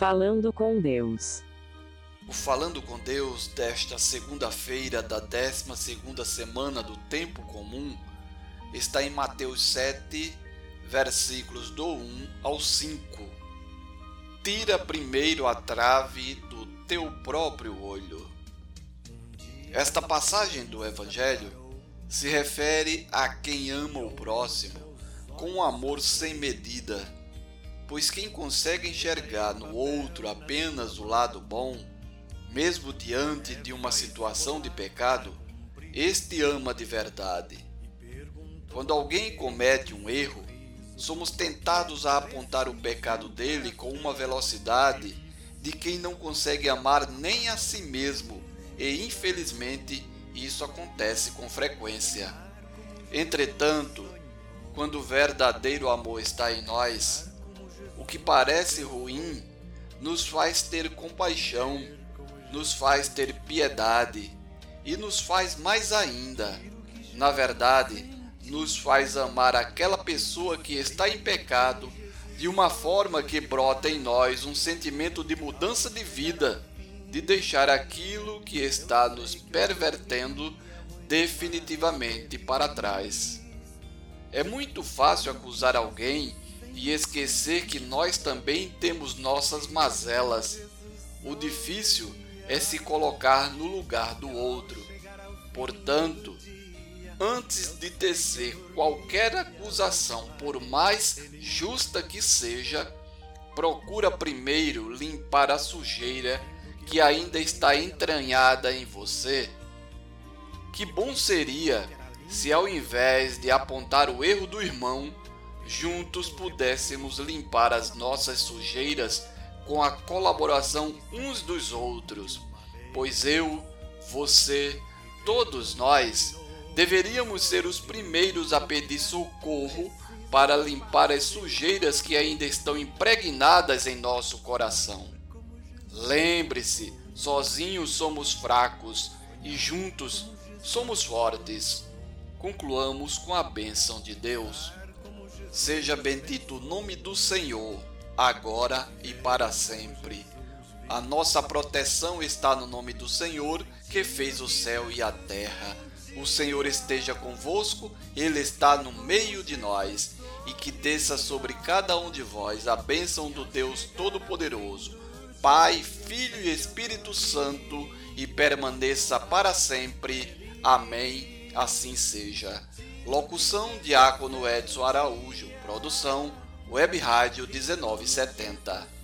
Falando com Deus. O Falando com Deus desta segunda-feira da 12 segunda semana do tempo comum está em Mateus 7, versículos do 1 ao 5. Tira primeiro a trave do teu próprio olho. Esta passagem do Evangelho se refere a quem ama o próximo com um amor sem medida, pois quem consegue enxergar no outro apenas o lado bom, mesmo diante de uma situação de pecado, este ama de verdade. Quando alguém comete um erro, somos tentados a apontar o pecado dele com uma velocidade de quem não consegue amar nem a si mesmo, e infelizmente isso acontece com frequência. Entretanto, quando o verdadeiro amor está em nós, o que parece ruim nos faz ter compaixão, nos faz ter piedade e nos faz mais ainda, na verdade, nos faz amar aquela pessoa que está em pecado de uma forma que brota em nós um sentimento de mudança de vida, de deixar aquilo que está nos pervertendo definitivamente para trás. É muito fácil acusar alguém e esquecer que nós também temos nossas mazelas. O difícil é se colocar no lugar do outro. Portanto, antes de tecer qualquer acusação, por mais justa que seja, procura primeiro limpar a sujeira que ainda está entranhada em você. Que bom seria se ao invés de apontar o erro do irmão, juntos pudéssemos limpar as nossas sujeiras com a colaboração uns dos outros, pois eu, você, todos nós deveríamos ser os primeiros a pedir socorro para limpar as sujeiras que ainda estão impregnadas em nosso coração. Lembre-se, sozinhos somos fracos e juntos somos fortes concluamos com a bênção de Deus. Seja bendito o nome do Senhor, agora e para sempre. A nossa proteção está no nome do Senhor, que fez o céu e a terra. O Senhor esteja convosco, Ele está no meio de nós, e que desça sobre cada um de vós a bênção do Deus Todo-Poderoso, Pai, Filho e Espírito Santo, e permaneça para sempre. Amém assim seja. Locução Diácono Edson Araújo. Produção Web Rádio 1970.